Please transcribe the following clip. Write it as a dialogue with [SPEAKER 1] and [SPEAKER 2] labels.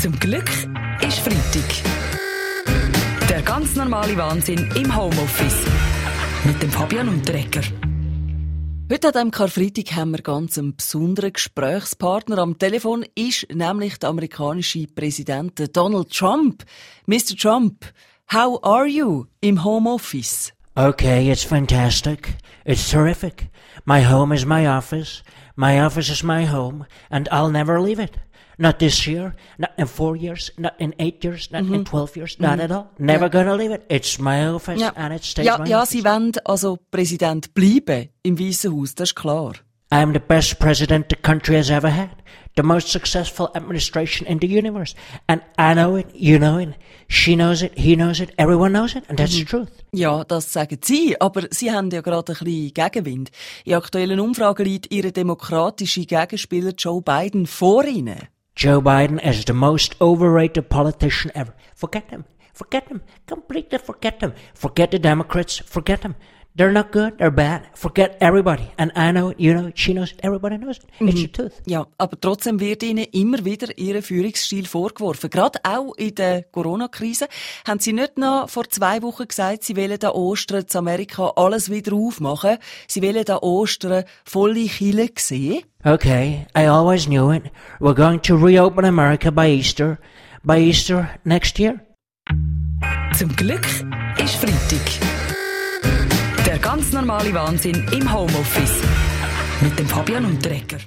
[SPEAKER 1] Zum Glück ist Freitag. Der ganz normale Wahnsinn im Homeoffice. Mit dem Fabian Unterrecker.
[SPEAKER 2] Heute an diesem Karfreitag haben wir ganz einen besonderen Gesprächspartner. Am Telefon ist nämlich der amerikanische Präsident Donald Trump. Mr. Trump, how are you im Homeoffice?
[SPEAKER 3] Okay, it's fantastic. It's terrific. My home is my office. My office is my home, and I'll never leave it. Not this year, not in four years, not in eight years, not in mm-hmm. twelve years, not mm-hmm. at all. Never gonna leave it. It's my office, and it stays
[SPEAKER 2] ja,
[SPEAKER 3] my
[SPEAKER 2] ja
[SPEAKER 3] office.
[SPEAKER 2] Sie wollen also Präsident bleiben im Weißen Haus, das ist klar.
[SPEAKER 3] I'm the best president the country has ever had. The most successful administration in the universe. And I know it, you know it, she knows it, he knows it, everyone knows it, and that's the mhm. truth.
[SPEAKER 2] Ja, das sagen Sie, aber Sie haben ja gerade ein bisschen Gegenwind. In aktuellen Umfragen liegt Ihr demokratische Gegenspieler Joe Biden vor Ihnen.
[SPEAKER 3] Joe Biden is the most overrated politician ever. Forget him. Forget him. Completely forget him. Forget the Democrats. Forget them. They're not good. They're bad. Forget everybody. And I know. You know. She knows. Everybody knows it. It's the truth.
[SPEAKER 2] Ja, aber trotzdem wird Ihnen immer wieder Ihr Führungsstil vorgeworfen. Gerade auch in der Corona-Krise. Haben Sie nicht noch vor zwei Wochen gesagt, Sie wollen an Ostern zu Amerika alles wieder aufmachen? Sie wollen an Ostern volle Kille sehen?
[SPEAKER 3] Okay. I always knew it. We're going to reopen America by Easter. By Easter next year.
[SPEAKER 1] Zum Glück ist Freitag. Der ganz normale Wahnsinn im Homeoffice. Mit dem Fabian Unterrecker.